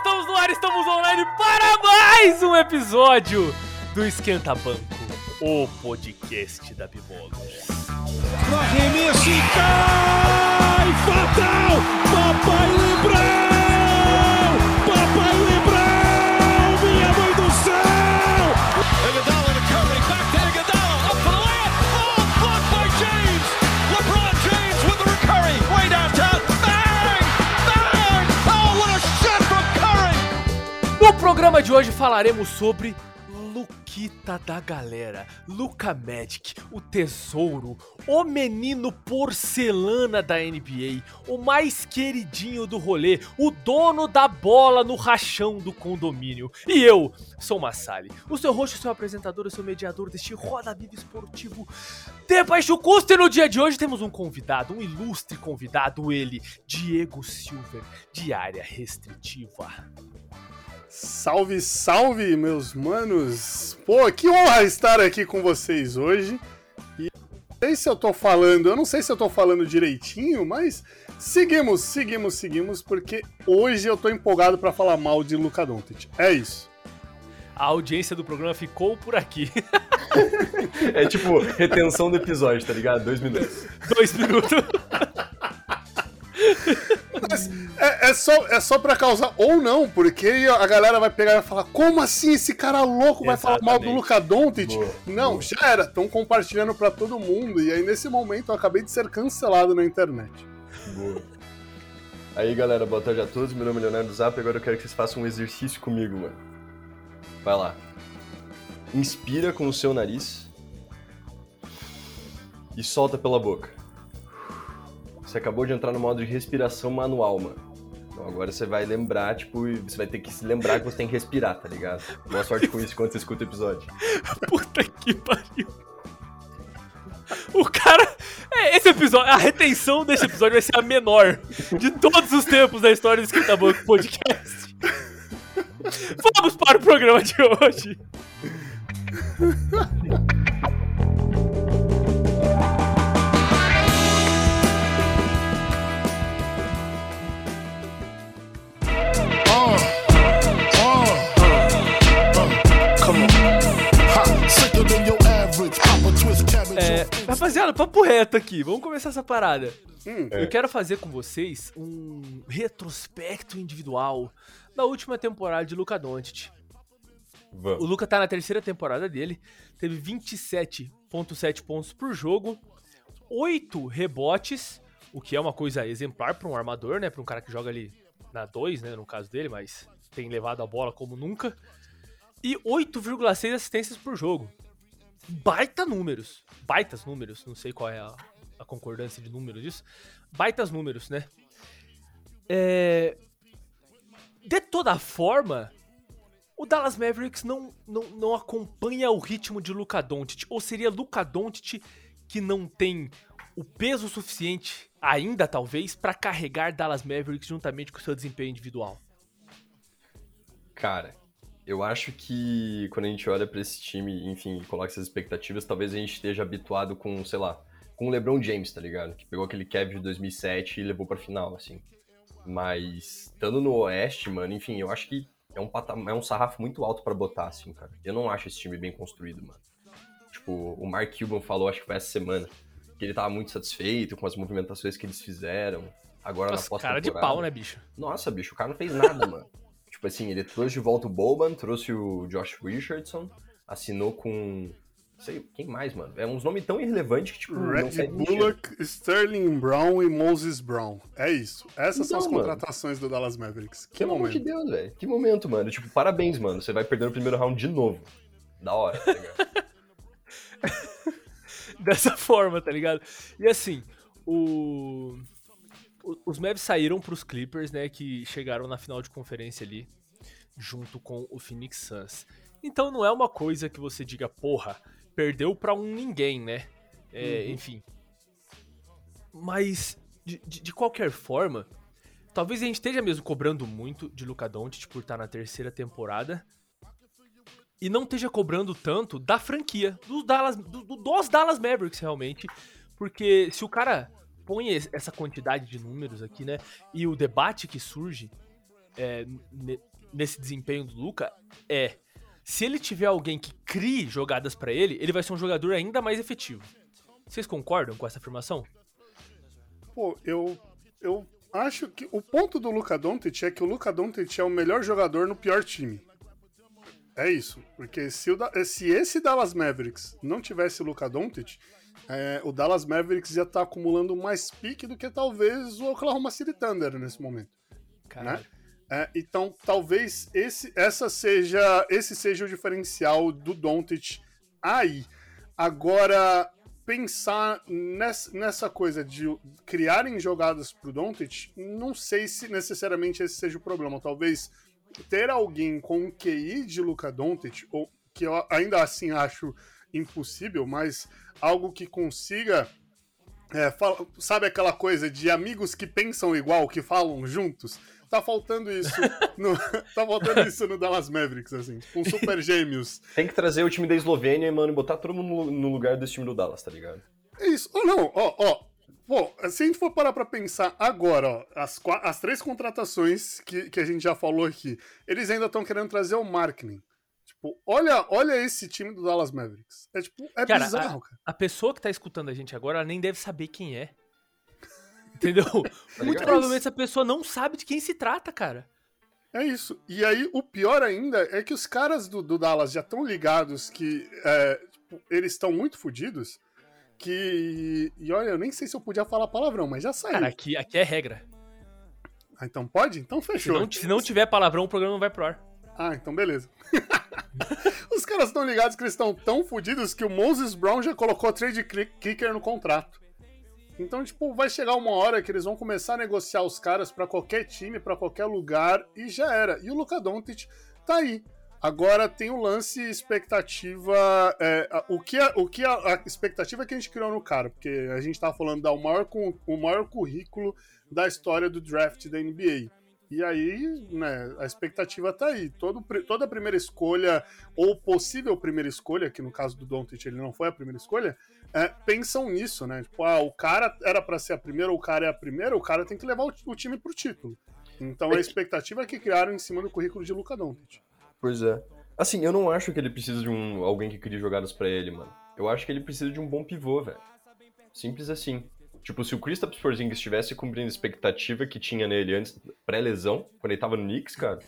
estamos no ar, estamos online para mais um episódio do Esquenta Banco, o podcast da Bibolers. No arremesso cai! Fatal! Papai Lebrão! Programa de hoje falaremos sobre Luquita da galera, Luca Magic, o tesouro, o menino porcelana da NBA, o mais queridinho do rolê, o dono da bola no rachão do condomínio. E eu sou o Massali, o seu roxo, seu apresentador, o seu mediador deste Roda Viva Esportivo de baixo custo. E no dia de hoje temos um convidado, um ilustre convidado, ele, Diego Silver, de área restritiva. Salve, salve, meus manos! Pô, que honra estar aqui com vocês hoje. E não sei se eu tô falando, eu não sei se eu tô falando direitinho, mas seguimos, seguimos, seguimos, porque hoje eu tô empolgado pra falar mal de Luca Doncic. É isso. A audiência do programa ficou por aqui. É tipo retenção do episódio, tá ligado? Dois minutos. Dois minutos. Mas é, é só, é só pra causar ou não, porque a galera vai pegar e vai falar: como assim esse cara louco vai falar mal do Exatamente. Luca Doncic? Não, boa. já era, estão compartilhando pra todo mundo. E aí nesse momento eu acabei de ser cancelado na internet. Boa. Aí galera, boa tarde a todos. Meu nome é Leonardo Zap agora eu quero que vocês façam um exercício comigo, mano. Vai lá. Inspira com o seu nariz e solta pela boca. Você acabou de entrar no modo de respiração manual, mano. Então agora você vai lembrar, tipo, você vai ter que se lembrar que você tem que respirar, tá ligado? Boa sorte com isso quando você escuta o episódio. Puta que pariu. O cara. É, esse episódio. A retenção desse episódio vai ser a menor de todos os tempos da história do Esquenta Banco Podcast. Vamos para o programa de hoje. rapaziada, papo reto aqui. Vamos começar essa parada. Hum, Eu quero fazer com vocês um retrospecto individual da última temporada de Luca Doncic. O Vamos. Luca tá na terceira temporada dele, teve 27.7 pontos por jogo, 8 rebotes, o que é uma coisa exemplar para um armador, né, para um cara que joga ali na 2, né, no caso dele, mas tem levado a bola como nunca, e 8,6 assistências por jogo. Baita números, baitas números, não sei qual é a, a concordância de números disso, baitas números, né? É... De toda forma, o Dallas Mavericks não, não, não acompanha o ritmo de Luka Doncic. Ou seria Luka Doncic que não tem o peso suficiente, ainda talvez, pra carregar Dallas Mavericks juntamente com seu desempenho individual? Cara, eu acho que quando a gente olha pra esse time, enfim, coloca essas expectativas, talvez a gente esteja habituado com, sei lá, com o LeBron James, tá ligado? Que pegou aquele Cavs de 2007 e levou pra final, assim. Mas, estando no Oeste, mano, enfim, eu acho que é um, é um sarrafo muito alto pra botar, assim, cara. Eu não acho esse time bem construído, mano. Tipo, o Mark Cuban falou, acho que foi essa semana, que ele tava muito satisfeito com as movimentações que eles fizeram. Agora Nossa, na pós cara de pau, né, bicho? nossa, bicho, o cara não fez nada, mano. Tipo assim, ele trouxe de volta o Boban, trouxe o Josh Richardson, assinou com. Não sei, quem mais, mano? É uns nomes tão irrelevantes que, tipo, sentido. Bullock, Sterling Brown e Moses Brown. É isso. Essas são as Então, mano. contratações do Dallas Mavericks. Que Pelo amor de momento. Deus, velho. Que momento, mano. Tipo, parabéns, mano. Você vai perder no primeiro round de novo. Da hora, tá ligado? Dessa forma, tá ligado? E assim, o... o- Os Mavs saíram pros Clippers, né, que chegaram na final de conferência ali, junto com o Phoenix Suns. Então não é uma coisa que você diga, porra, perdeu pra um ninguém, né? É, Enfim. Mas, de, de- qualquer forma, talvez a gente esteja mesmo cobrando muito de Luka Doncic por estar na terceira temporada. E não esteja cobrando tanto da franquia, dos Dallas, do- do- dos Dallas Mavericks, realmente. Porque se o cara põe es- essa quantidade de números aqui, né? E o debate que surge é, nesse desempenho do Luca é se ele tiver alguém que crie jogadas pra ele, ele vai ser um jogador ainda mais efetivo. Vocês concordam com essa afirmação? Pô, eu, eu acho que o ponto do Luka Doncic é que o Luka Doncic é o melhor jogador no pior time. É isso, porque se, o se esse Dallas Mavericks não tivesse o Luka Doncic, é, o Dallas Mavericks ia estar acumulando mais pique do que talvez o Oklahoma City Thunder nesse momento. Caralho. É, então, talvez esse, essa seja, esse seja o diferencial do Doncic aí. Agora, pensar nessa, nessa coisa de criarem jogadas pro Doncic, não sei se necessariamente esse seja o problema. Talvez ter alguém com um QI de Luka Doncic, ou que eu ainda assim acho impossível, mas algo que consiga é, fala- sabe aquela coisa de amigos que pensam igual, que falam juntos? Tá faltando isso no, tá faltando isso no Dallas Mavericks, assim, com super gêmeos. Tem que trazer o time da Eslovênia, mano, e botar todo mundo no- lugar desse time do Dallas, tá ligado? É isso. Ou não, ó, ó. Pô, se a gente for parar pra pensar agora, ó, as, as três contratações que, que a gente já falou aqui, eles ainda estão querendo trazer o marketing. Tipo, olha, olha esse time do Dallas Mavericks. É tipo, é Cara, bizarro, cara. A pessoa que tá escutando a gente agora ela nem deve saber quem é. Entendeu? Muito ligado? provavelmente essa pessoa não sabe de quem se trata, cara. É isso. E aí, o pior ainda é que os caras do, do Dallas já estão ligados que é, tipo, eles estão muito fodidos. Que. E olha, eu nem sei se eu podia falar palavrão, mas já saiu. Cara, aqui, aqui é regra. Ah, então pode? Então Se fechou. não, se não tiver palavrão, o programa não vai pro ar. Ah, então beleza. Os caras estão ligados que eles estão tão fodidos que o Moses Brown já colocou trade kicker no contrato. Então, tipo, vai chegar uma hora que eles vão começar a negociar os caras pra qualquer time, pra qualquer lugar e já era. E o Luka Doncic tá aí. Agora tem o lance expectativa. é, o que, a, o que a, a expectativa que a gente criou no cara? Porque a gente tava falando da o maior, o maior currículo da história do draft da NBA. E aí, né, a expectativa tá aí. Todo, toda a primeira escolha, ou possível primeira escolha, que no caso do Doncic ele não foi a primeira escolha, é, pensam nisso, né? Tipo, ah, o cara era pra ser a primeira, o cara é a primeira, o cara tem que levar o, o time pro título. Então a expectativa é que criaram em cima do currículo de Luca Doncic. Pois é. Assim, eu não acho que ele precisa de um alguém que crie jogadas pra ele, mano. Eu acho que ele precisa de um bom pivô, velho. Simples assim. Tipo, se o Kristaps Porzingis estivesse cumprindo a expectativa que tinha nele antes, pré-lesão, quando ele tava no Knicks, cara,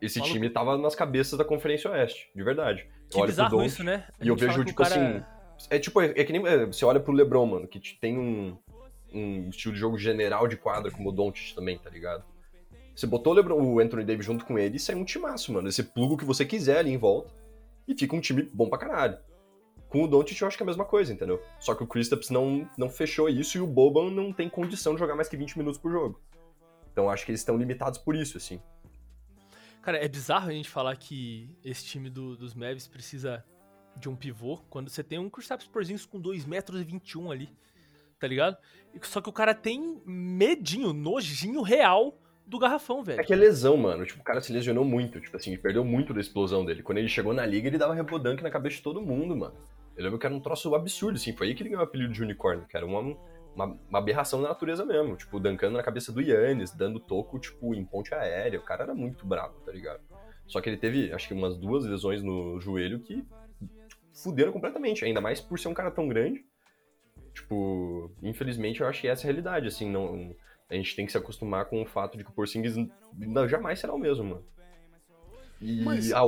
esse time tava nas cabeças da Conferência Oeste, de verdade. Que Eu olho bizarro isso, né? E eu vejo, tipo cara- assim. É tipo, é, é que nem. é, você olha pro LeBron, mano, que tem um, um estilo de jogo general de quadra como o Doncic também, tá ligado? Você botou o, LeBron, o Anthony Davis junto com ele e sai um timaço, mano. Você pluga o que você quiser ali em volta e fica um time bom pra caralho. Com o Doncic eu acho que é a mesma coisa, entendeu? Só que o Kristaps não, não fechou isso e o Boban não tem condição de jogar mais que 20 minutos por jogo. Então acho que eles estão limitados por isso, assim. Cara, é bizarro a gente falar que esse time do- dos Mavs precisa de um pivô quando você tem um Kristaps Porzingis com 2 metros e 21 ali, tá ligado? Só que o cara tem medinho, nojinho real do garrafão, velho. É que é lesão, mano. Tipo, o cara se lesionou muito. Tipo assim, perdeu muito da explosão dele. Quando ele chegou na liga, ele dava rebodunk na cabeça de todo mundo, mano. Eu lembro que era um troço absurdo, assim. Foi aí que ele ganhou o apelido de unicórnio, que era uma, uma, uma aberração da natureza mesmo. Tipo, dancando na cabeça do Yannis, dando toco, tipo, em ponte aérea. O cara era muito bravo, tá ligado? Só que ele teve, acho que umas duas lesões no joelho que fuderam completamente. Ainda mais por ser um cara tão grande. Tipo, infelizmente eu acho que essa é a realidade, assim, não... A gente tem que se acostumar com o fato de que o Porzingis não- jamais será o mesmo, mano. E... Mas- Ah,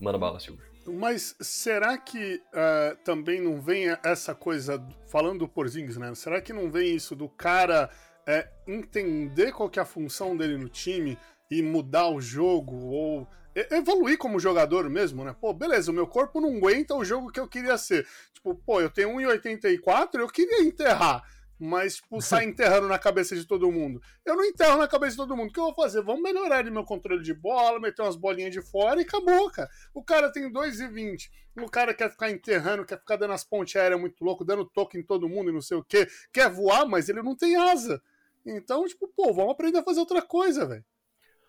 manda bala, Silvio. Mas será que eh, também não vem essa coisa, falando do Porzingis, né? Será que não vem isso do cara eh, entender qual que é a função dele no time e mudar o jogo ou evoluir como jogador mesmo, né? Pô, beleza, o meu corpo não aguenta o jogo que eu queria ser. Tipo, pô, eu tenho 1,84, eu queria enterrar. Mas, tipo, sai enterrando na cabeça de todo mundo. Eu não enterro na cabeça de todo mundo. O que eu vou fazer? Vamos melhorar ali meu controle de bola, meter umas bolinhas de fora e acabou, cara. O cara tem 2,20. O cara quer ficar enterrando, quer ficar dando as pontes aéreas muito louco, dando toque em todo mundo e não sei o quê. Quer voar, mas ele não tem asa. Então, tipo, pô, vamos aprender a fazer outra coisa, velho.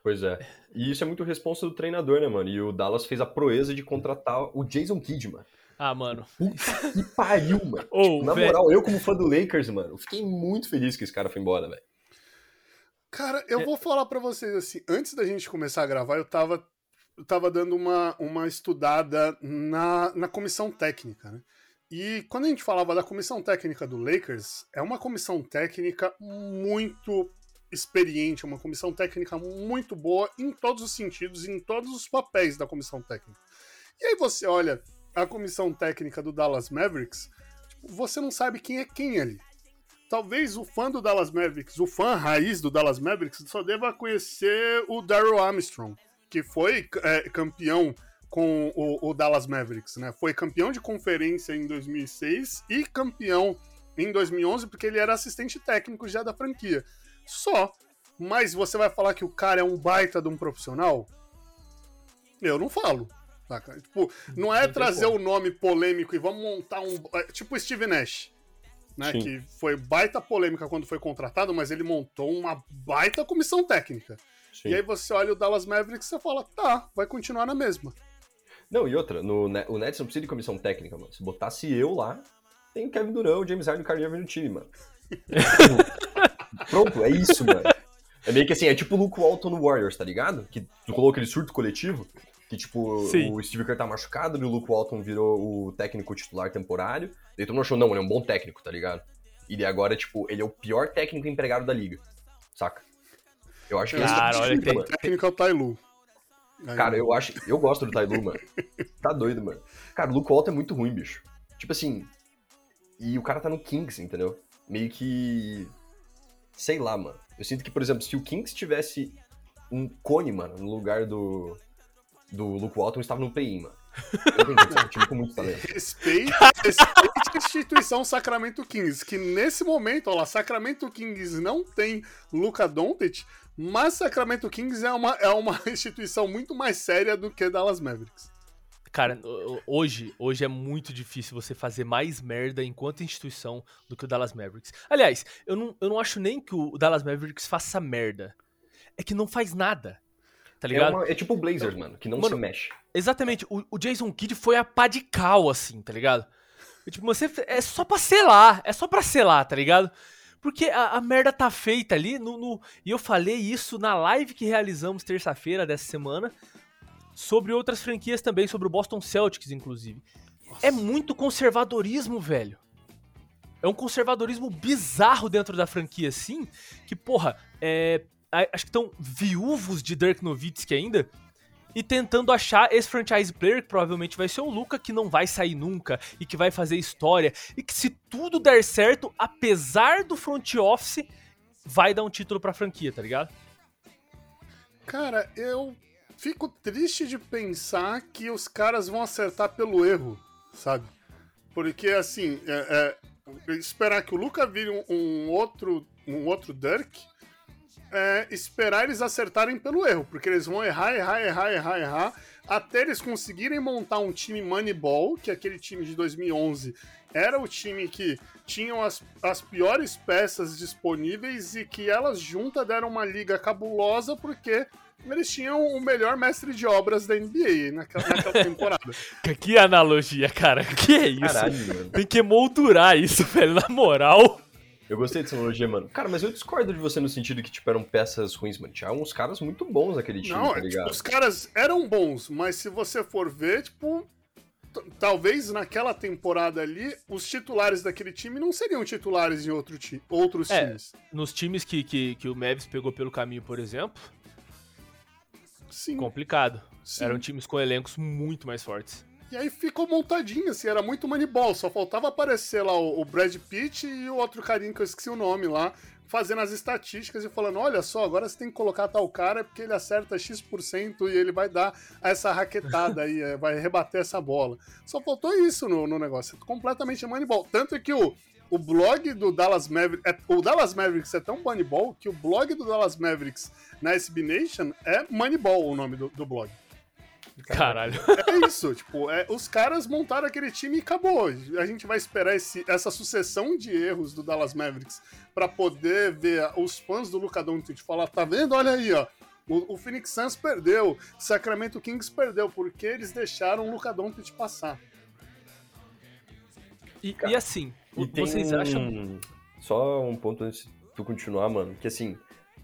Pois é. E isso é muito responsa do treinador, né, mano? E o Dallas fez a proeza de contratar o Jason Kidd, mano. Ah, mano. Puta que pariu, mano. Ô, Na velho. moral, eu como fã do Lakers, mano, eu fiquei muito feliz que esse cara foi embora, velho. Cara, eu vou falar pra vocês assim, antes da gente começar a gravar, eu tava, eu tava dando uma, uma estudada na, na comissão técnica, né? E quando a gente falava da comissão técnica do Lakers, é uma comissão técnica muito experiente, uma comissão técnica muito boa em todos os sentidos, em todos os papéis da comissão técnica. E aí você olha a comissão técnica do Dallas Mavericks, tipo, você não sabe quem é quem ali. Talvez o fã do Dallas Mavericks, o fã raiz do Dallas Mavericks, só deva conhecer o Daryl Armstrong, que foi é, campeão com o, o, Dallas Mavericks, né? Foi campeão de conferência em 2006 e campeão em 2011 porque ele era assistente técnico já da franquia. Só. Mas você vai falar que o cara é um baita de um profissional? Eu não falo. Saca? Tipo, não é trazer o um nome polêmico e vamos montar um. é, Tipo o Steve Nash. Né, que foi baita polêmica quando foi contratado, mas ele montou uma baita comissão técnica. Sim. E aí você olha o Dallas Mavericks e você fala, tá, vai continuar na mesma. Não, e outra, no, o Nets não precisa de comissão técnica, mano. Se botasse eu lá, tem o Kevin Durant, o James Harden e o Kyrie Irving no time, mano. Pronto, é isso, mano. É meio que assim, é tipo o Luke Walton no Warriors, tá ligado? Que tu colocou aquele surto coletivo, que tipo, Sim. o Steve Kerr tá machucado e o Luke Walton virou o técnico titular temporário. Daí tu não achou, não, ele é um bom técnico, tá ligado? E daí agora, tipo, ele é o pior técnico empregado da liga, saca? Eu acho que Cara, esse olha, é o tem, O técnico é o Tailu. Cara, eu acho. Eu gosto do Tailu, mano. Tá doido, mano. Cara, o Luke Walton é muito ruim, bicho. Tipo assim. E o cara tá no Kings, entendeu? Meio que. Sei lá, mano. Eu sinto que, por exemplo, se o Kings tivesse um cone, mano, no lugar do. Do Luke Walton, estava no play-in, mano. É. Respeite, respeite a instituição Sacramento Kings, que nesse momento, ó lá, Sacramento Kings não tem Luca Doncic, mas Sacramento Kings é uma, é uma instituição muito mais séria do que Dallas Mavericks. Cara, hoje, hoje é muito difícil você fazer mais merda enquanto instituição do que o Dallas Mavericks. Aliás, eu não, eu não acho nem que o Dallas Mavericks faça merda. É que não faz nada. Tá ligado? É, uma, é tipo o Blazers, mano, que não Mano, se mexe. Exatamente. O, o Jason Kidd foi a pá de cal, assim, tá ligado? Tipo, você. É só pra selar. É só pra selar, tá ligado? Porque a, a merda tá feita ali. No, no, e eu falei isso na live que realizamos terça-feira dessa semana. Sobre outras franquias também, sobre o Boston Celtics, inclusive. Nossa. É muito conservadorismo, velho. É um conservadorismo bizarro dentro da franquia, assim. Que, porra, é, acho que estão viúvos de Dirk Nowitzki ainda e tentando achar esse franchise player, que provavelmente vai ser o Luca, que não vai sair nunca e que vai fazer história. E que se tudo der certo, apesar do front office, vai dar um título pra franquia, tá ligado? Cara, eu fico triste de pensar que os caras vão acertar pelo erro, sabe? Porque, assim, é, é, esperar que o Luca vire um, um, outro, um outro Dirk é, esperar eles acertarem pelo erro, porque eles vão errar, errar, errar, errar, errar, até eles conseguirem montar um time Moneyball, que aquele time de 2011 era o time que tinham as, as piores peças disponíveis e que elas juntas deram uma liga cabulosa porque eles tinham o melhor mestre de obras da NBA naquela, naquela temporada. que analogia, cara. Que é isso? Caralho, Tem que moldurar isso, velho, na moral. Eu gostei dessa analogia, mano. Cara, mas eu discordo de você no sentido que, tipo, eram peças ruins, mano. Tinha uns caras muito bons naquele time, Não, tá ligado? Tipo, os caras eram bons, mas se você for ver, tipo, talvez naquela temporada ali, os titulares daquele time não seriam titulares em outro ti outros é, times. Nos times que, que, que o Mavis pegou pelo caminho, por exemplo, Sim. complicado. Sim. Eram times com elencos muito mais fortes. E aí ficou montadinho, assim, era muito Moneyball. Só faltava aparecer lá o, o Brad Pitt e o outro carinha que eu esqueci o nome lá, fazendo as estatísticas e falando: olha só, agora você tem que colocar tal cara porque ele acerta X% e ele vai dar essa raquetada aí, é, vai rebater essa bola. Só faltou isso no, no negócio. É completamente Moneyball. Tanto que o, o blog do Dallas Mavericks. É, o Dallas Mavericks é tão Moneyball que o blog do Dallas Mavericks na SB Nation é Moneyball o nome do, do blog. Caralho. É isso, tipo, é, os caras montaram aquele time e acabou. A gente vai esperar esse, essa sucessão de erros do Dallas Mavericks para poder ver os fãs do Luka Doncic falar, tá vendo? Olha aí, ó. O, o Phoenix Suns perdeu, Sacramento Kings perdeu, porque eles deixaram o Luka Doncic passar. E, e assim, E tem vocês um- acham... Só um ponto antes de tu continuar, mano, que assim,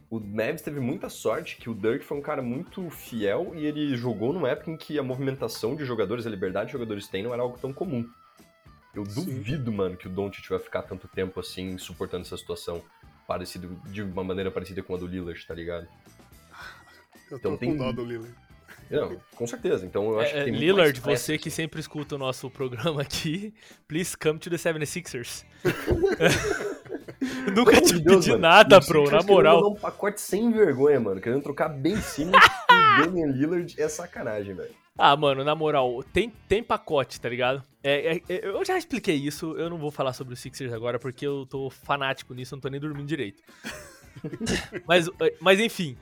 o Mavs teve muita sorte que o Dirk foi um cara muito fiel e ele jogou numa época em que a movimentação de jogadores, a liberdade de jogadores têm não era algo tão comum. Eu duvido, mano, que o Doncic vai ficar tanto tempo assim suportando essa situação parecido de uma maneira parecida com a do Lillard, tá ligado? Eu Então tô tem- com dó do Lillard. Não, com certeza. Então eu acho que É, tem muito Lillard, você que sempre escuta o nosso programa aqui, please come to the 76ers. Nunca te Deus, pedi mano. nada, Os bro, na querendo moral. mandar um pacote sem vergonha, mano. Querendo trocar Ben Simmons por Damian Lillard é sacanagem, velho. Ah, mano, na moral, tem, tem pacote, tá ligado? É, é- é- eu já expliquei isso, eu não vou falar sobre os Sixers agora porque eu tô fanático nisso, eu não tô nem dormindo direito. mas, mas enfim,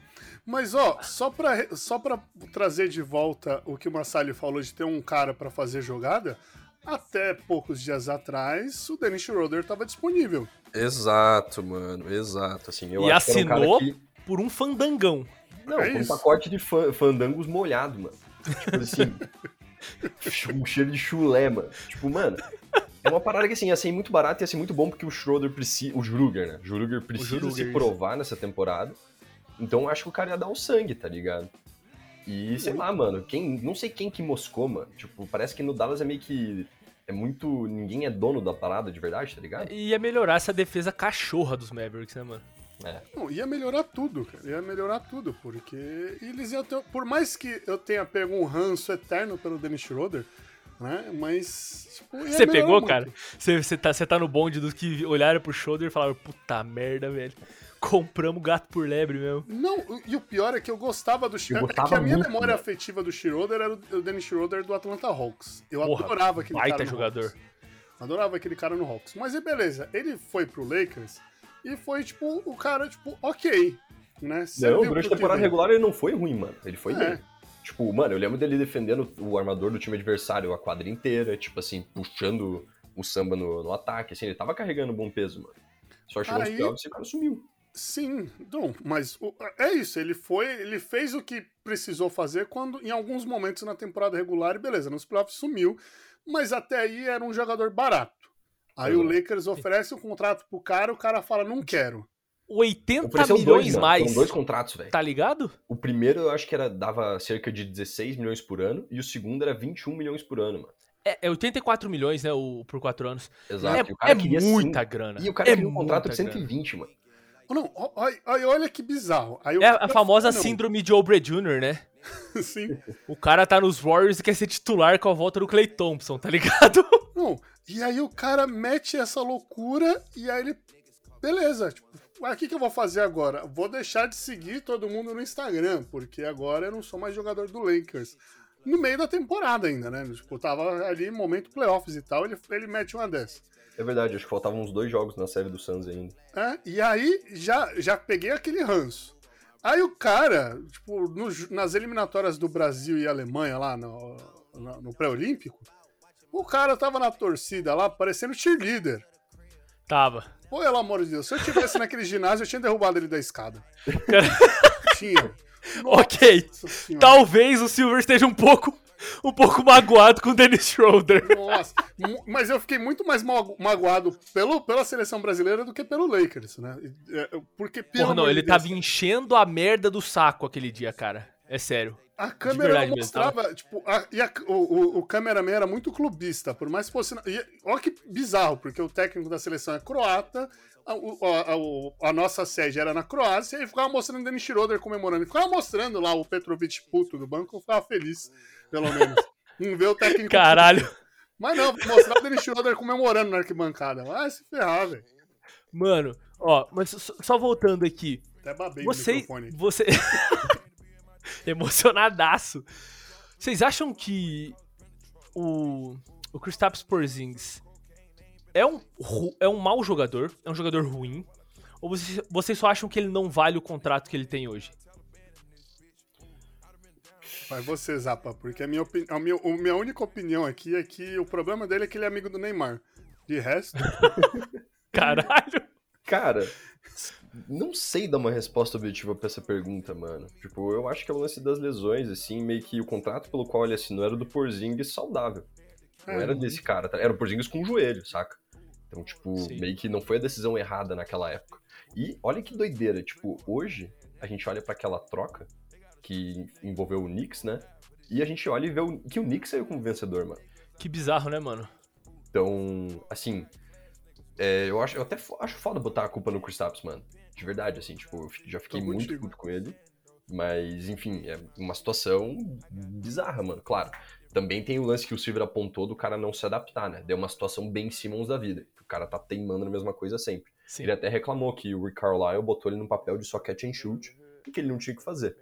Mas, ó, só pra, só pra trazer de volta o que o Massali falou de ter um cara pra fazer jogada, até poucos dias atrás o Dennis Schroeder tava disponível. Exato, mano. Exato. Assim, eu E acho que era um cara assinou? que- por um fandangão. Não, É com um pacote de fan- fandangos molhado, mano. Tipo assim. um cheiro de chulé, mano. Tipo, mano. É uma parada que assim, ia ser muito barato e ia ser muito bom porque o Schroeder precisa. O Schruger, né? O Schruger precisa Schruger, se isso. provar nessa temporada. Então eu acho que o cara ia dar o sangue, tá ligado? E sei lá, mano, quem. Não sei quem que moscou, mano. Tipo, parece que no Dallas é meio que. É muito. Ninguém é dono da parada de verdade, tá ligado? E ia melhorar essa defesa cachorra dos Mavericks, né, mano? Não, ia melhorar tudo, cara. Ia melhorar tudo, porque eles iam ter. Por mais que eu tenha pego um ranço eterno pelo Dennis Schroeder, né? Mas. Tipo, Você pegou, muito. cara? Você, você, tá, você tá no bonde dos que olharam pro shoulder e falaram, puta merda, velho. Compramos gato por lebre mesmo. Não, e o pior é que eu gostava do Schroeder. gostava que a minha memória né? afetiva do Schroeder era o Dennis Schroeder do Atlanta Hawks. Eu Porra, adorava aquele baita cara. no jogador. Hawks. Adorava aquele cara no Hawks. Mas e beleza, ele foi pro Lakers e foi, tipo, o cara, tipo, ok. Né? Não, durante a temporada veio. regular ele não foi ruim, mano. Ele foi É. bem. Tipo, mano, eu lembro dele defendendo o armador do time adversário a quadra inteira, tipo assim, puxando o samba no, no ataque, assim, ele tava carregando um bom peso, mano. Só chegou nos Aí- playoffs e o cara sumiu. Sim, não, mas o- é isso, ele foi, ele fez o que precisou fazer quando em alguns momentos na temporada regular e beleza, nos playoffs sumiu, mas até aí era um jogador barato. Aí o Exato. Lakers oferece o contrato pro cara, o cara fala não quero. 80 Ofereceu milhões dois, mais. Foram dois contratos, velho. Tá ligado? O primeiro eu acho que era dava cerca de 16 milhões por ano e o segundo era 21 milhões por ano, mano. É, é 84 milhões, né, o, por 4 anos. Exato. É, o cara é muita cin- grana. E o cara é queria um contrato de muita grana. 120, mano. Não, olha, olha, que bizarro. Aí É a cara famosa não. síndrome de Obre Jr., né? Sim. O cara tá nos Warriors e quer ser titular com a volta do Clay Thompson, tá ligado? Não, e aí o cara mete essa loucura e aí ele. Beleza, tipo, "Ah, o que, que eu vou fazer agora? Vou deixar de seguir todo mundo no Instagram, porque agora eu não sou mais jogador do Lakers. No meio da temporada ainda, né? Tipo, tava ali momento playoffs e tal, ele, ele mete uma dessa. É verdade, acho que faltavam uns dois jogos na série do Suns ainda. É, e aí já, já peguei aquele ranço. Aí o cara, tipo, nos- nas eliminatórias do Brasil e Alemanha lá no, no, no pré-olímpico, o cara tava na torcida lá parecendo cheerleader. Tava. Pelo amor de Deus, se eu tivesse naquele ginásio, eu tinha derrubado ele da escada. Tinha. ok. Nossa senhora. Talvez o Silver esteja um pouco, um pouco magoado com o Dennis Schroeder. Nossa, mas eu fiquei muito mais mago- magoado pelo, pela seleção brasileira do que pelo Lakers, né? É, Porque, pelo Porra, não, ele Deus, tava enchendo a merda do saco aquele dia, cara. É sério. A câmera não mesmo, tá? mostrava, tipo, a- e a- o, o, o cameraman era muito clubista, por mais que fosse. E, olha que bizarro, porque o técnico da seleção é croata, a, a- a nossa sede era na Croácia, e ficava mostrando o Dennis Schroeder comemorando. Ficava mostrando lá o Petrovic puto do banco, eu ficava feliz, pelo menos. Não ver o técnico. Caralho. Mas não, mostrar o Dennis Schroeder comemorando na arquibancada. Vai se ferrar, velho. Mano, ó, mas só, só voltando aqui. Até babei Você. o microfone. Você. Emocionadaço. Vocês acham que o. O Kristaps Porzingis é um, é um mau jogador? É um jogador ruim? Ou vocês, vocês só acham que ele não vale o contrato que ele tem hoje? Vai você, Zapa, porque a minha, opini- a minha, a minha única opinião aqui é que o problema dele é que ele é amigo do Neymar. De resto, Caralho! Cara, não sei dar uma resposta objetiva pra essa pergunta, mano. Tipo, eu acho que é o lance das lesões, assim, meio que o contrato pelo qual ele assinou era do Porzingis saudável. Não É. era desse cara, tá? era o Porzingis com o joelho, saca? Então, tipo, Sim. meio que não foi a decisão errada naquela época. E olha que doideira, tipo, hoje a gente olha pra aquela troca que envolveu o Knicks, né? E a gente olha e vê o- que o Knicks saiu como vencedor, mano. Que bizarro, né, mano? Então, assim, é, eu, acho, eu até acho foda botar a culpa no Kristaps, mano. De verdade, assim, tipo, eu já fiquei Tô muito puto com ele. Mas, enfim, é uma situação bizarra, mano. Claro, também tem o lance que o Silver apontou do cara não se adaptar, né? Deu uma situação bem Simmons da vida. O cara tá teimando na mesma coisa sempre. Sim. Ele até reclamou que o Rick Carlisle botou ele num papel de só catch and shoot e que ele não tinha o que fazer.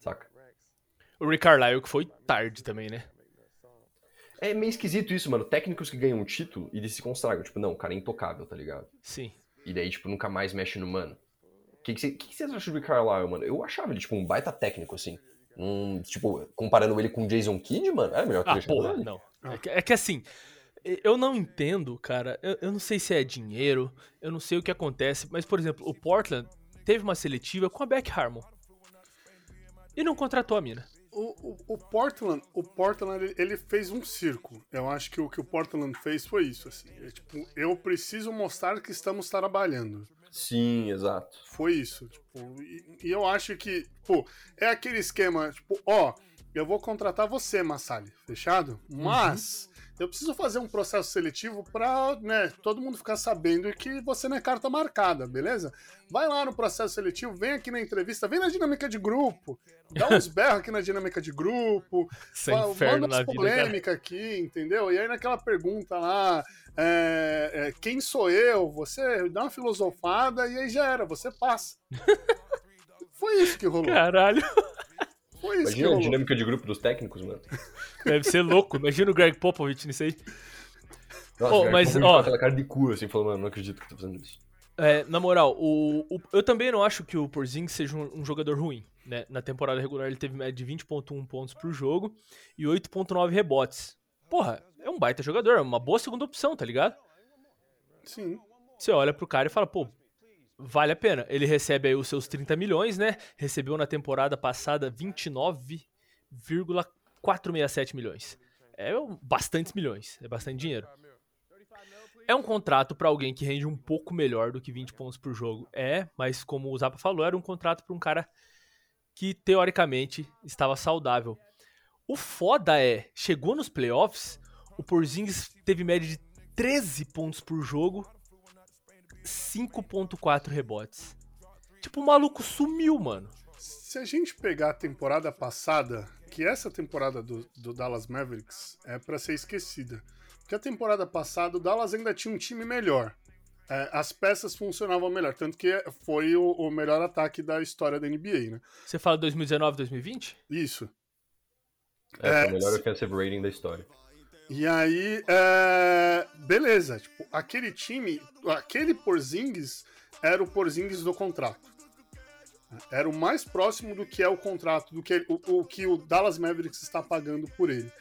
Saca? O Rick Carlisle que foi tarde também, né? É meio esquisito isso, mano. Técnicos que ganham um título e eles se consagram. Tipo, não, o cara é intocável, tá ligado? Sim. E daí, tipo, nunca mais mexe no mano. O que, que, que vocês acham do Rick Carlisle, mano? Eu achava ele, tipo, um baita técnico, assim. Um, tipo, comparando ele com o Jason Kidd, mano, é melhor que o Ah, Jason porra, Kidd. não. É que, é que assim, eu não entendo, cara. Eu, eu não sei se é dinheiro, eu não sei o que acontece, mas, por exemplo, o Portland teve uma seletiva com a Beck Harmon. E não contratou a mina. O, o, o Portland, o Portland ele, ele fez um circo. Eu acho que o que o Portland fez foi isso. Assim. É, tipo, eu preciso mostrar que estamos trabalhando. Sim, exato. Foi isso. Tipo, e, e eu acho que, pô, é aquele esquema, tipo, ó, eu vou contratar você, Massali, fechado? Mas eu preciso fazer um processo seletivo pra, né, todo mundo ficar sabendo que você não é carta marcada, beleza? Vai lá no processo seletivo, vem aqui na entrevista, vem na dinâmica de grupo, dá uns berros aqui na dinâmica de grupo, Sem Fa- inferno manda na as vida, cara. polêmica aqui, entendeu? E aí naquela pergunta lá, é, é, quem sou eu? Você dá uma filosofada e aí já era, você passa. Foi isso que rolou. Caralho, Foi isso Imagina a rolou. dinâmica de grupo dos técnicos, mano. deve ser louco. Imagina o Greg Popovich nisso aí. Nossa, Ô, o cara mas, com ó- aquela cara de cu, assim, falando, mano, não acredito que tá fazendo isso. É, na moral, o, o- eu também não acho que o Porzingis seja um, um jogador ruim. Né? Na temporada regular ele teve média de 20.1 pontos por jogo e 8.9 rebotes. Porra, é um baita jogador, é uma boa segunda opção, tá ligado? Sim. Você olha pro cara e fala, pô, vale a pena. Ele recebe aí os seus 30 milhões, né? Recebeu na temporada passada 29,467 milhões. É bastantes milhões, é bastante dinheiro. É um contrato pra alguém que rende um pouco melhor do que 20 pontos por jogo. É, mas como o Zapa falou, era um contrato pra um cara que teoricamente estava saudável. O foda é, chegou nos playoffs, o Porzingis teve média de 13 pontos por jogo 5.4 rebotes. Tipo, o maluco sumiu, mano. Se a gente pegar a temporada passada, que essa temporada do, do Dallas Mavericks é pra ser esquecida. Porque a temporada passada o Dallas ainda tinha um time melhor. É, as peças funcionavam melhor, tanto que foi o, o melhor ataque da história da NBA, né? Você fala 2019, 2020? Isso. É, foi É, o melhor se- offensive rating da história. E aí, é, beleza, tipo, aquele time, aquele Porzingis era o Porzingis do contrato. Era o mais próximo do que é o contrato, do que o, o que o Dallas Mavericks está pagando por ele.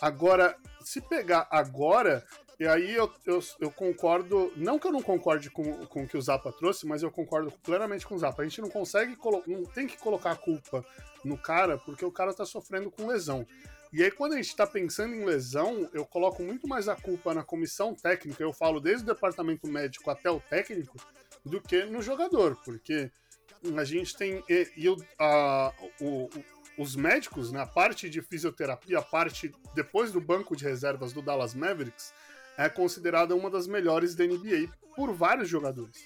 Agora, se pegar agora, e aí eu, eu, eu concordo, não que eu não concorde com, com o que o Zappa trouxe, mas eu concordo plenamente com o Zappa. A gente não consegue, não tem que colocar a culpa no cara, porque o cara tá sofrendo com lesão. E aí, quando a gente tá pensando em lesão, eu coloco muito mais a culpa na comissão técnica, eu falo desde o departamento médico até o técnico, do que no jogador, porque a gente tem. E, e o- a- o- os médicos, né, a parte de fisioterapia, a parte depois do banco de reservas do Dallas Mavericks, é considerada uma das melhores da NBA por vários jogadores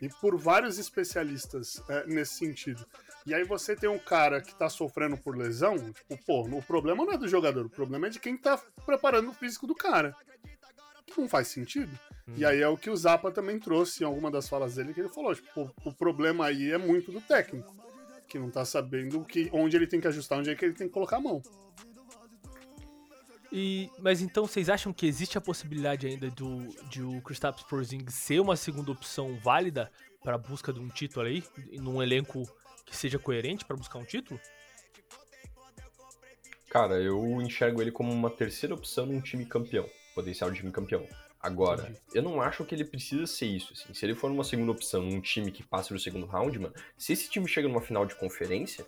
e por vários especialistas é, nesse sentido. E aí você tem um cara que tá sofrendo por lesão, tipo, pô, o problema não é do jogador, o problema é de quem tá preparando o físico do cara. Que não faz sentido. E aí é o que o Zappa também trouxe em alguma das falas dele, que ele falou, tipo, o problema aí é muito do técnico, que não tá sabendo o que, onde ele tem que ajustar, onde é que ele tem que colocar a mão. E, mas então vocês acham que existe a possibilidade ainda do, de o Kristaps Porzingis ser uma segunda opção válida para a busca de um título aí, num elenco que seja coerente para buscar um título? Cara, eu enxergo ele como uma terceira opção num time campeão, potencial time campeão. Agora, Entendi. eu não acho que ele precisa ser isso, assim. Se ele for uma segunda opção num time que passa do segundo round, mano, se esse time chega numa final de conferência,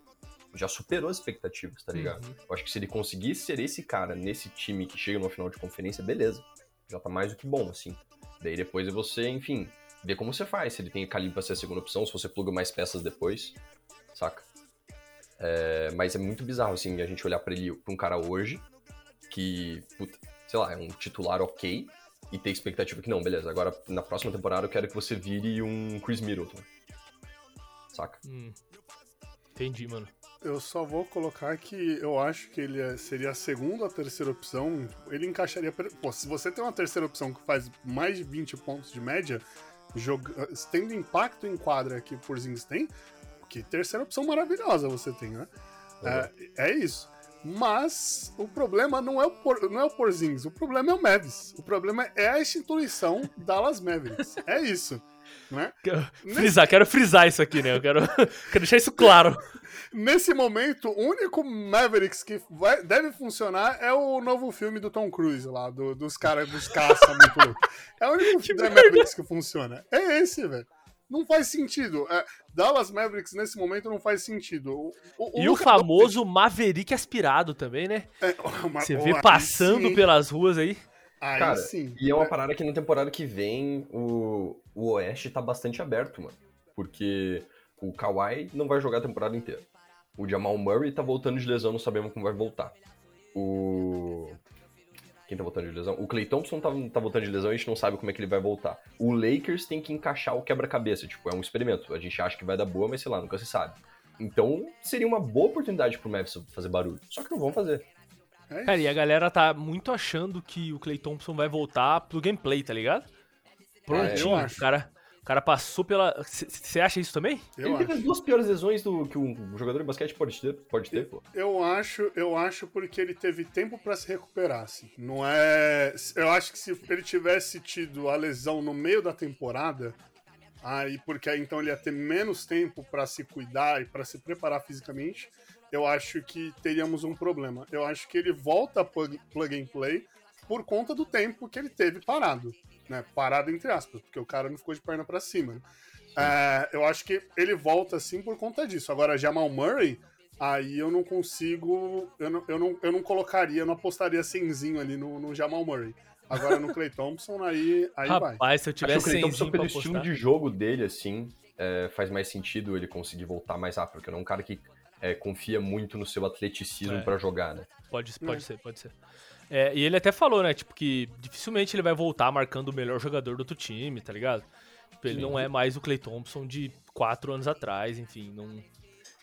já superou as expectativas, tá ligado? Uhum. Eu acho que se ele conseguir ser esse cara nesse time que chega numa final de conferência, beleza. Já tá mais do que bom, assim. Daí depois é você, enfim, ver como você faz. Se ele tem calibre pra ser a segunda opção, se você pluga mais peças depois, saca? É, mas é muito bizarro, assim, a gente olhar pra ele, pra um cara hoje, que, puta, sei lá, é um titular ok, e ter expectativa que não, beleza, agora na próxima temporada eu quero que você vire um Chris Middleton. Saca? Hum. Entendi, mano. Eu só vou colocar que eu acho que ele é- seria a segunda ou a terceira opção. Ele encaixaria. Pô, se você tem uma terceira opção que faz mais de 20 pontos de média, joga... tendo impacto em quadra que o Porzingis tem, que terceira opção maravilhosa você tem, né? É, é isso. Mas o problema não é o, Por... não é o Porzingis, o problema é o Mavis. O problema é a instituição Dallas Mavericks. É isso. Né? Quero frisar, quero frisar isso aqui, né? Eu quero, quero deixar isso claro. Nesse momento, o único Mavericks que vai- deve funcionar é o novo filme do Tom Cruise lá, do- dos caras dos caça muito louco. É o único filme da Mavericks que funciona. É esse, velho. Não faz sentido. É, Dallas Mavericks nesse momento não faz sentido. O, o- E o Luka famoso Maverick aspirado também, né? É, uma- Você vê passando sim, pelas ruas aí. Aí Cara, sim. E é uma parada que na temporada que vem o, o Oeste tá bastante aberto, mano. Porque o Kawhi não vai jogar a temporada inteira. O Jamal Murray tá voltando de lesão, não sabemos como vai voltar. O. Quem tá voltando de lesão? O Clay Thompson tá, tá voltando de lesão e a gente não sabe como é que ele vai voltar. O Lakers tem que encaixar o quebra-cabeça, tipo, é um experimento. A gente acha que vai dar boa, mas sei lá, nunca se sabe. Então seria uma boa oportunidade pro Mavis fazer barulho. Só que não vão fazer. É Cara, e a galera tá muito achando que o Clay Thompson vai voltar pro gameplay, tá ligado? Prontinho. acho. cara, cara passou pela. Você acha isso também? Eu ele teve acho. as duas piores lesões do que um jogador de basquete pode ter, pode ter pô. Eu acho, eu acho porque ele teve tempo pra se recuperar, assim. Não é, eu acho que se ele tivesse tido a lesão no meio da temporada, aí porque aí então ele ia ter menos tempo pra se cuidar e pra se preparar fisicamente, eu acho que teríamos um problema. Eu acho que ele volta a plug, plug and play por conta do tempo que ele teve parado, né? Parado entre aspas, porque o cara não ficou de perna pra cima. né? É, eu acho que ele volta assim por conta disso. Agora, Jamal Murray, aí eu não consigo. Eu não, eu não, eu não colocaria, eu não apostaria cenzinho ali no, no Jamal Murray. Agora no Clay Thompson, aí, aí vai. Rapaz, se eu Acho que tivesse o Clay Thompson, 100 pra pelo estilo apostar... de jogo dele, assim, é, faz mais sentido ele conseguir voltar mais rápido, porque não é um cara que é, confia muito no seu atleticismo É. pra jogar, né? Pode, pode É. ser, pode ser. É, e ele até falou, né, tipo, que dificilmente ele vai voltar marcando o melhor jogador do outro time, tá ligado? Tipo, ele Sim. não é mais o Clay Thompson de quatro anos atrás, enfim, não,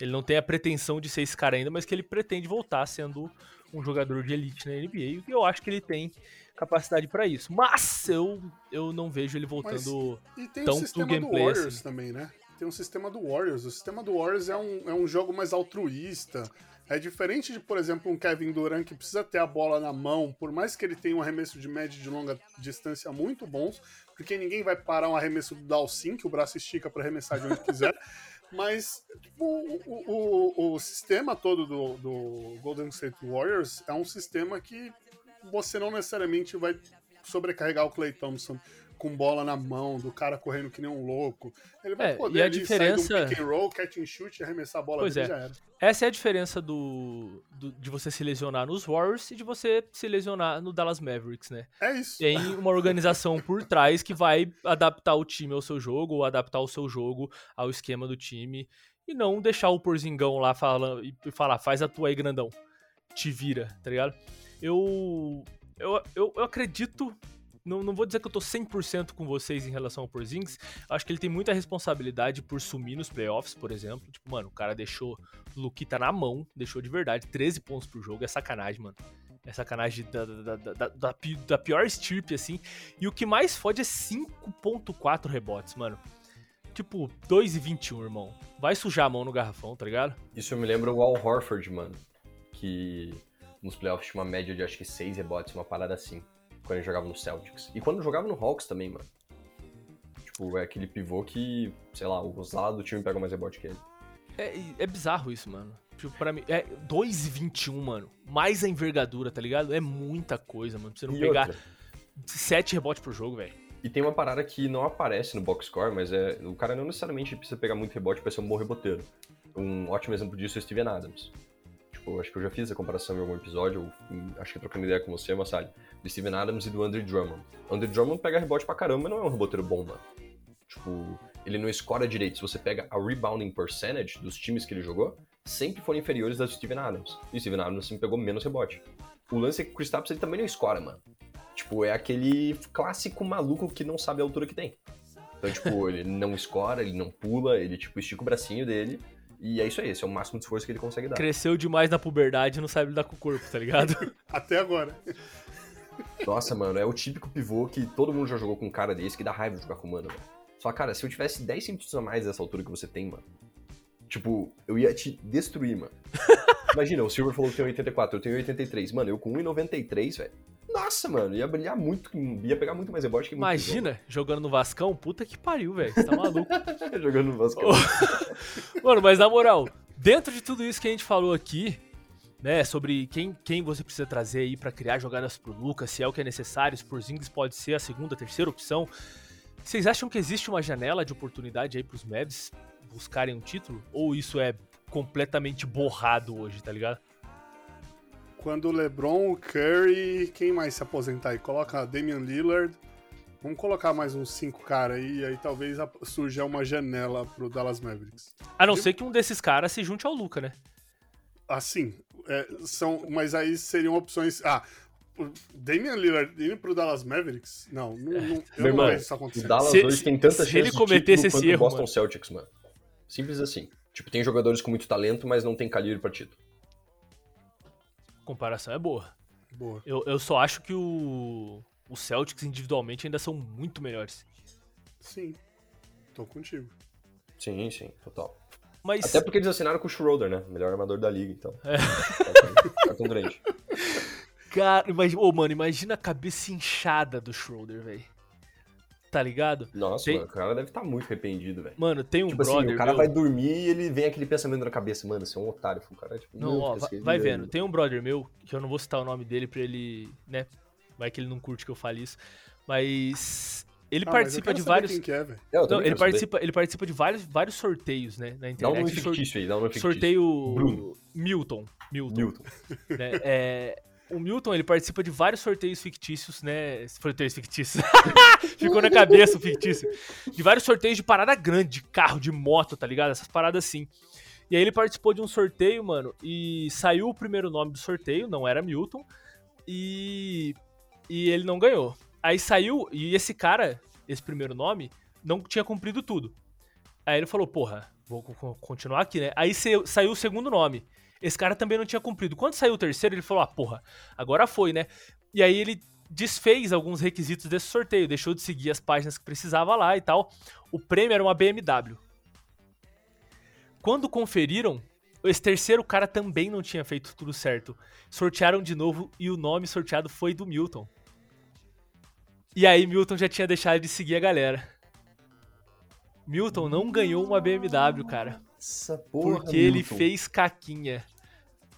ele não tem a pretensão de ser esse cara ainda, mas que ele pretende voltar sendo um jogador de elite na NBA, e eu acho que ele tem capacidade pra isso. Mas eu, eu não vejo ele voltando... E tem Tão o pro sistema gameplay, do Warriors assim. também, também, né? Tem um sistema do Warriors. O sistema do Warriors é um, é um jogo mais altruísta. É diferente de, por exemplo, um Kevin Durant que precisa ter a bola na mão, por mais que ele tenha um arremesso de média e de longa distância muito bons, porque ninguém vai parar um arremesso do Dalsin, que o braço estica para arremessar de onde quiser. Mas tipo, o, o, o, sistema todo do, do Golden State Warriors é um sistema que você não necessariamente vai sobrecarregar o Clay Thompson com bola na mão, do cara correndo que nem um louco. Ele vai É, poder e a diferença- sair um pick and roll, catch and shoot, arremessar a bola Pois dele é. já era. Essa é a diferença do, do- de você se lesionar nos Warriors e de você se lesionar no Dallas Mavericks, né? É isso. Tem uma organização por trás que vai adaptar o time ao seu jogo, ou adaptar o seu jogo ao esquema do time, e não deixar o Porzingão lá falando, e falar, faz a tua aí, grandão. Te vira, tá ligado? Eu, eu, eu, eu acredito, não, não vou dizer que eu tô 100% com vocês em relação ao Porzingis, acho que ele tem muita responsabilidade por sumir nos playoffs, por exemplo. Tipo, mano, o cara deixou Luquita na mão, deixou de verdade, 13 pontos por jogo, é sacanagem, mano. É sacanagem da, da, da, da, da pi- da pior estirpe, assim. E o que mais fode é 5.4 rebotes, mano. Tipo, 2,21, irmão. Vai sujar a mão no garrafão, tá ligado? Isso me lembra o Al Horford, mano. Que nos playoffs tinha uma média de acho que 6 rebotes, uma parada assim. Quando ele jogava no Celtics. E quando jogava no Hawks também, mano. Tipo, é aquele pivô que, sei lá, os lados do time pegam mais rebote que ele. É, é bizarro isso, mano. Tipo, pra mim, é 2,21, mano. Mais a envergadura, tá ligado? É muita coisa, mano. Pra você não E pegar outra, 7 rebotes por jogo, velho. E tem uma parada que não aparece no box score, mas é o cara não necessariamente precisa pegar muito rebote pra ser um bom reboteiro. Um ótimo exemplo disso é o Steven Adams. Tipo, acho que eu já fiz essa comparação em algum episódio, hum, acho que trocando ideia com você, Massali, do Steven Adams e do Andre Drummond. O Andre Drummond pega rebote pra caramba, mas não é um reboteiro bom, mano. Tipo, ele não escora direito. Se você pega a rebounding percentage dos times que ele jogou, sempre foram inferiores das do Steven Adams. E o Steven Adams sempre pegou menos rebote. O lance é que o Chris Tapps ele também não escora, mano. Tipo, é aquele clássico maluco que não sabe a altura que tem. Então, tipo, ele não escora, ele não pula, ele, tipo, estica o bracinho dele. E é isso aí, esse é o máximo de esforço que ele consegue dar. Cresceu demais na puberdade e não sabe lidar com o corpo, tá ligado? Até agora. Nossa, mano, é o típico pivô que todo mundo já jogou com um cara desse que dá raiva de jogar com o mano, mano. Só, cara, se eu tivesse 10 centímetros a mais dessa altura que você tem, mano, tipo, eu ia te destruir, mano. Imagina, o Silver falou que tem 84, eu tenho 83. Mano, eu com 1,93, velho. Nossa, mano, ia brilhar muito, ia pegar muito mais rebote que muito Imagina, jogando no Vascão, puta que pariu, velho. Você tá maluco. Jogando no Vasco. Mano, mas na moral, dentro de tudo isso que a gente falou aqui, né, sobre quem, quem você precisa trazer aí pra criar jogadas pro Lucas, se é o que é necessário, se por Zingis pode ser a segunda, terceira opção. Vocês acham que existe uma janela de oportunidade aí pros Mavs buscarem um título? Ou isso é completamente borrado hoje, tá ligado? Quando o LeBron, o Curry, quem mais se aposentar aí? Coloca Damian Lillard. Vamos colocar mais uns cinco caras aí, e aí talvez surja uma janela pro Dallas Mavericks. A não ser que um desses caras se junte ao Luca, né? Assim, é, são, mas aí seriam opções. Ah, o Damian Lillard indo pro Dallas Mavericks? Não, não, não eu Meu não irmão, vejo isso o acontecendo. Dallas Se- hoje se- tem tanta se chance ele de cometesse título esse o erro, Boston mano. Celtics, mano. Simples assim. Tipo, tem jogadores com muito talento, mas não tem calibre pra título. Comparação é boa. Boa. Eu, eu só acho que o, os Celtics individualmente ainda são muito melhores. Sim. Tô contigo. Sim, sim, total. Mas Até porque eles assinaram com o Schroeder, né? Melhor armador da liga, então. É. Cartão grande. Cara, imagina, ô, mano, imagina a cabeça inchada do Schroeder, velho. Tá ligado? Nossa, Tem- mano, o cara deve estar muito arrependido, velho. Mano, tem um Tipo assim, brother. o cara meu- vai dormir e ele vem aquele pensamento na cabeça, mano, você é um otário. O cara, tipo, Não, ó, vai, vai vendo. Tem um brother meu, que eu não vou citar o nome dele pra ele, né? Vai que ele não curte que eu fale isso. Mas ele Ah, participa de vários. Quem que é, eu Não, ele saber. participa, ele participa de vários, vários sorteios, né? Na Dá um internet. nome Sor- fictício aí, dá um nome fictício. sorteio Bruno. Milton. Milton. Newton. né? É, o Milton, ele participa de vários sorteios fictícios, né? Sorteios fictícios. Ficou na cabeça o fictício. De vários sorteios de parada grande, de carro, de moto, tá ligado? Essas paradas assim. E aí ele participou de um sorteio, mano, e saiu o primeiro nome do sorteio, não era Milton, e, e ele não ganhou. Aí saiu, e esse cara, esse primeiro nome, não tinha cumprido tudo. Aí ele falou, porra, vou co- co- continuar aqui, né? Aí saiu o segundo nome. Esse cara também não tinha cumprido. Quando saiu o terceiro, ele falou, ah, porra, agora foi, né? E aí ele desfez alguns requisitos desse sorteio, deixou de seguir as páginas que precisava lá e tal. O prêmio era uma BMW. Quando conferiram, esse terceiro cara também não tinha feito tudo certo. Sortearam de novo e o nome sorteado foi do Milton. E aí Milton já tinha deixado de seguir a galera. Milton não ganhou uma BMW, cara. Porra, Porque ele Milton. fez caquinha.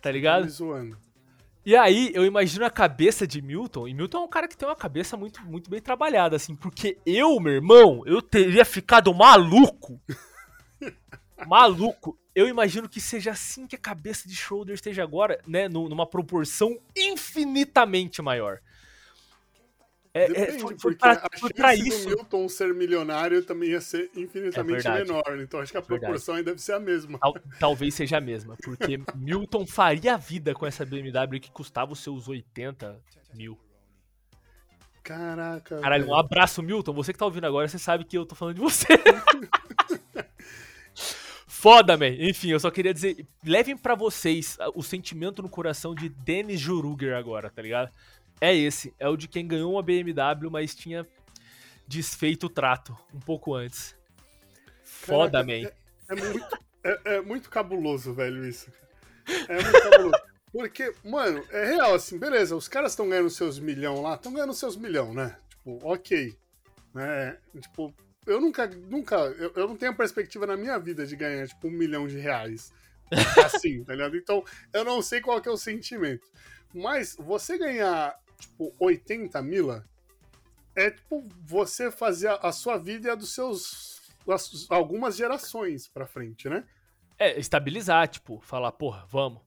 Tá ligado? me zoando. E aí, eu imagino a cabeça de Milton, e Milton é um cara que tem uma cabeça muito, muito bem trabalhada, assim, porque eu, meu irmão, eu teria ficado maluco. maluco. Eu imagino que seja assim que a cabeça de Schroeder esteja agora, né, nu- numa proporção infinitamente maior. É, é, Depende, foi, foi porque pra, a pra chance isso. do Milton ser milionário também ia ser infinitamente É menor. Então acho que a Verdade. proporção aí deve ser a mesma. Tal- talvez seja a mesma, porque Milton faria a vida com essa BMW que custava os seus 80 mil. Caraca. Caralho, velho. um abraço, Milton. Você que tá ouvindo agora, você sabe que eu tô falando de você. Foda, man. Enfim, eu só queria dizer, levem pra vocês ah, o sentimento no coração de Dennis Juruger agora, tá ligado? É esse, é o de quem ganhou uma BMW, mas tinha desfeito o trato um pouco antes. Foda, Caraca, man. É muito, é, é muito cabuloso, velho, isso. É muito cabuloso. Porque, mano, é real, assim, beleza, os caras estão ganhando seus milhão lá, estão ganhando seus milhão, né? Tipo, ok. Né? Tipo, eu nunca, nunca, eu, eu não tenho a perspectiva na minha vida de ganhar, tipo, um milhão de reais. Assim, tá ligado? Então, eu não sei qual que é o sentimento. Mas, você ganhar, tipo, 80 mila, é tipo você fazer a, a sua vida e a dos seus. as- algumas gerações pra frente, né? É, estabilizar, tipo, falar, porra, vamos.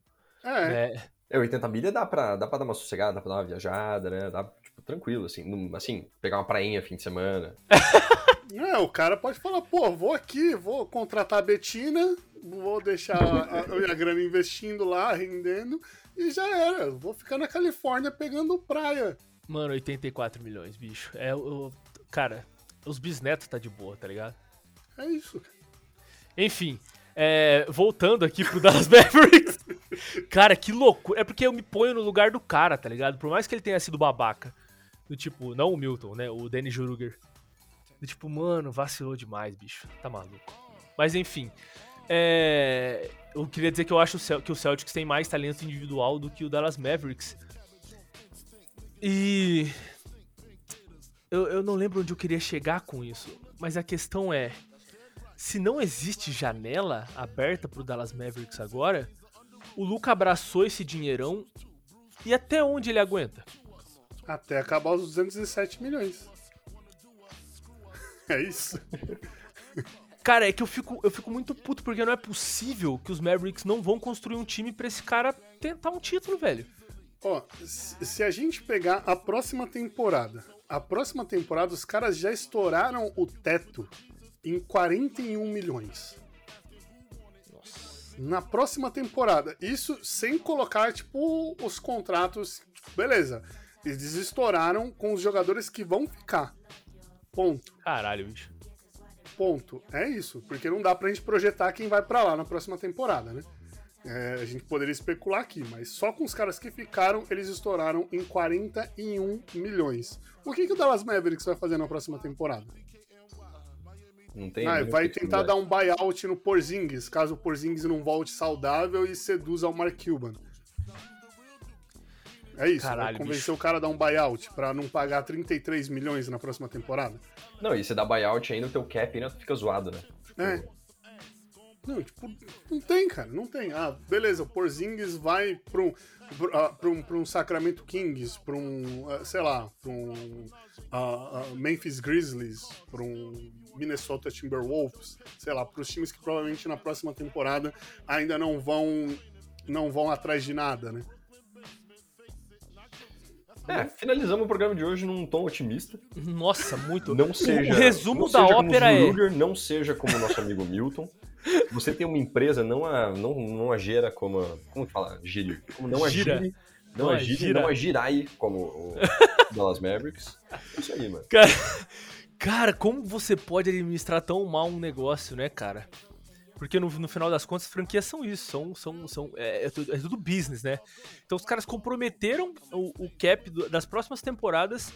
É, É, É, 80 milha dá pra, dá pra dar uma sossegada, dá pra dar uma viajada, né? Dá, tipo, tranquilo, assim. Num- assim, pegar uma prainha fim de semana. É, o cara pode falar, pô, vou aqui, vou contratar a Betina, vou deixar a, a minha grana investindo lá, rendendo, e já era. Vou ficar na Califórnia pegando praia. Mano, 84 milhões, bicho. É o. Cara, os bisnetos tá de boa, tá ligado? É isso. Enfim, é, voltando aqui pro Dallas Mavericks. Cara, que loucura. É porque eu me ponho no lugar do cara, tá ligado? Por mais que ele tenha sido babaca. Do tipo, não o Milton, né? O Danny Juruger. Tipo, mano, vacilou demais, bicho. Tá maluco. Mas enfim. é, Eu queria dizer que eu acho que o Celtics tem mais talento individual do que o Dallas Mavericks. E. Eu, eu não lembro onde eu queria chegar com isso. Mas a questão é se não existe janela aberta pro Dallas Mavericks agora, o Luca abraçou esse dinheirão e até onde ele aguenta? Até acabar os 207 milhões. É isso. Cara, é que eu fico, eu fico muito puto porque não é possível que os Mavericks não vão construir um time pra esse cara tentar um título, velho. Ó, se se a gente pegar a próxima temporada, a próxima temporada os caras já estouraram o teto em 41 milhões. Na próxima temporada, isso sem colocar, tipo, os contratos. beleza, eles estouraram com os jogadores que vão ficar. Ponto. Caralho, bicho. Ponto. É isso. Porque não dá pra gente projetar quem vai pra lá na próxima temporada, né? É, a gente poderia especular aqui, mas só com os caras que ficaram, eles estouraram em 41 milhões. O que, que o Dallas Mavericks vai fazer na próxima temporada? Não tem. Ah, vai tentar dar um buyout no Porzingis, caso o Porzingis não volte saudável e seduza o Mark Cuban. É isso, vai Caralho, convencer bicho. o cara a dar um buyout pra não pagar 33 milhões na próxima temporada? Não, e você dá buyout ainda, o teu cap ainda fica zoado, né? É. Não, tipo, não tem, cara, não tem. Ah, beleza, o Porzingis vai pra um, pra, pra um, pra um Sacramento Kings, pra um, ah, sei lá, pra um ah, ah, Memphis Grizzlies, pra um Minnesota Timberwolves, sei lá, pros times que provavelmente na próxima temporada ainda não vão, não vão atrás de nada, né? É, finalizamos o programa de hoje num tom otimista. Nossa, muito. Não seja. o resumo não da seja como ópera o é. Ruger, Não seja como o nosso amigo Milton. Você tem uma empresa, não a, não, não a gera como. a- Como que fala? Gire. Como não a Gira. gire. Não, Não a a gire, gira. não a girai, como o Dallas Mavericks. É Isso aí, mano. Cara, cara, como você pode administrar tão mal um negócio, né, cara? Porque no, no final das contas, franquias são isso, são, são, são é, é tudo, é tudo business, né? Então os caras comprometeram o, o cap do- das próximas temporadas,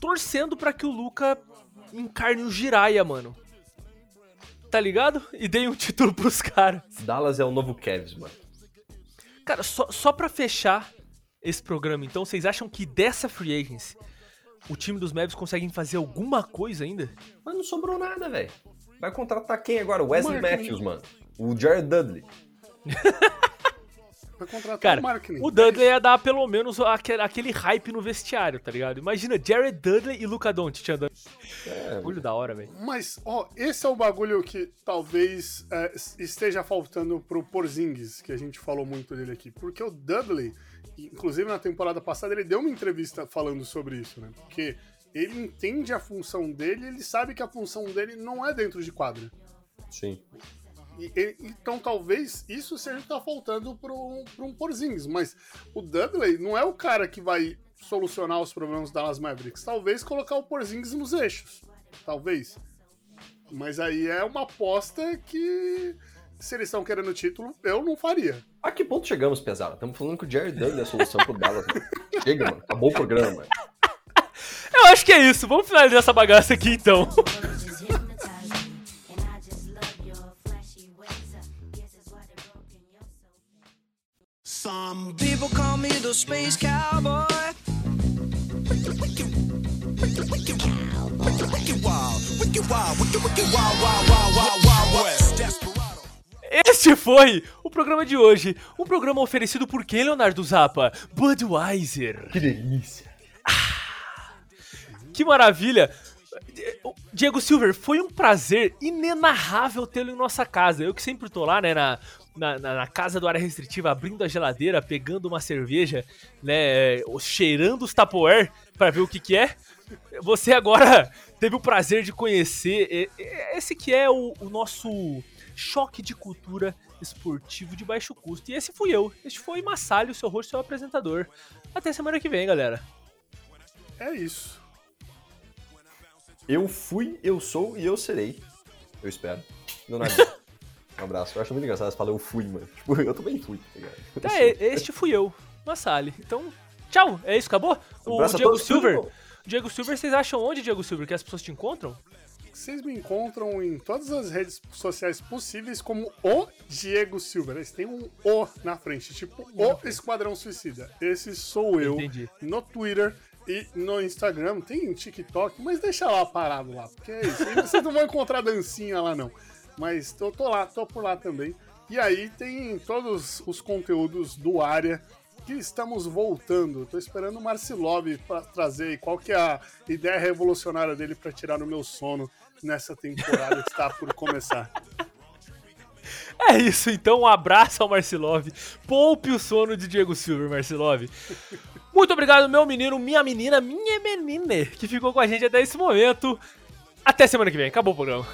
torcendo pra que o Luca encarne o Jiraya, mano. Tá ligado? E dei um título pros caras. Dallas é o novo Cavs, mano. Cara, só, só pra fechar esse programa, então, vocês acham que dessa free agency o time dos Mavs conseguem fazer alguma coisa ainda? Mas não sobrou nada, velho. Vai contratar quem agora? Wesley Mark Matthews, mano. O Jared Dudley. Vai contratar Cara, o o Dudley ia dar pelo menos aquele, aquele hype no vestiário, tá ligado? Imagina Jared Dudley e Luca Doncic andando. É, Bagulho da hora, velho. Mas, ó, esse é o bagulho que talvez é, esteja faltando pro Porzingis, que a gente falou muito dele aqui. Porque o Dudley, inclusive na temporada passada, ele deu uma entrevista falando sobre isso, né? Porque ele entende a função dele, ele sabe que a função dele não é dentro de quadra. sim. E- e- então talvez isso seja o que tá faltando para um Porzingis. Mas o Dudley não é o cara que vai solucionar os problemas do Dallas Mavericks. Talvez colocar o Porzingis nos eixos. Talvez. Mas aí é uma aposta que, se eles estão querendo o título, eu não faria. A que ponto chegamos, pesado? Estamos falando que o Jared Dudley é a solução pro Dallas. Mano. Chega, mano. Acabou o programa, mano. Eu acho que é isso. Vamos finalizar essa bagaça aqui então. Some People call me the space cowboy. Este foi o programa de hoje. Um programa oferecido por quem, Leonardo Zappa? Budweiser. Que delícia. Que maravilha! Diego Silver, foi um prazer inenarrável tê-lo em nossa casa. Eu que sempre tô lá, né, na, na, na- casa do área restritiva, abrindo a geladeira, pegando uma cerveja, né? Cheirando os Tupperware pra ver o que, que é. Você agora teve o prazer de conhecer e- e- esse que é o, o nosso choque de cultura esportivo de baixo custo. E esse fui eu. Este foi Massalho, seu rosto, seu apresentador. Até semana que vem, galera. É isso. Eu fui, eu sou e eu serei. Eu espero. Leonardo. Um abraço. Eu acho muito engraçado você falar eu fui, mano. Tipo, eu também fui, tá ligado? É, este fui eu, Massali. Então, tchau. É isso, acabou? O Abraço a Diego Silver. tudo. Diego Silver, vocês acham onde, Diego Silver, que as pessoas te encontram? Vocês me encontram em todas as redes sociais possíveis como o Diego Silva. Eles têm um O na frente, tipo o Esquadrão Suicida. Esse sou eu Entendi. no Twitter e no Instagram. Tem TikTok, mas deixa lá parado lá, porque é isso. Vocês não vão encontrar dancinha lá não. Mas eu tô lá, tô por lá também. E aí tem todos os conteúdos do área que estamos voltando. Tô esperando o Marcilov pra trazer aí qual que é a ideia revolucionária dele pra tirar o meu sono nessa temporada que está por começar. É isso, então um abraço ao Marcelov. Poupe o sono de Diego Silver, Marcelov. Muito obrigado, meu menino, minha menina, minha menina, que ficou com a gente até esse momento. Até semana que vem, acabou o programa.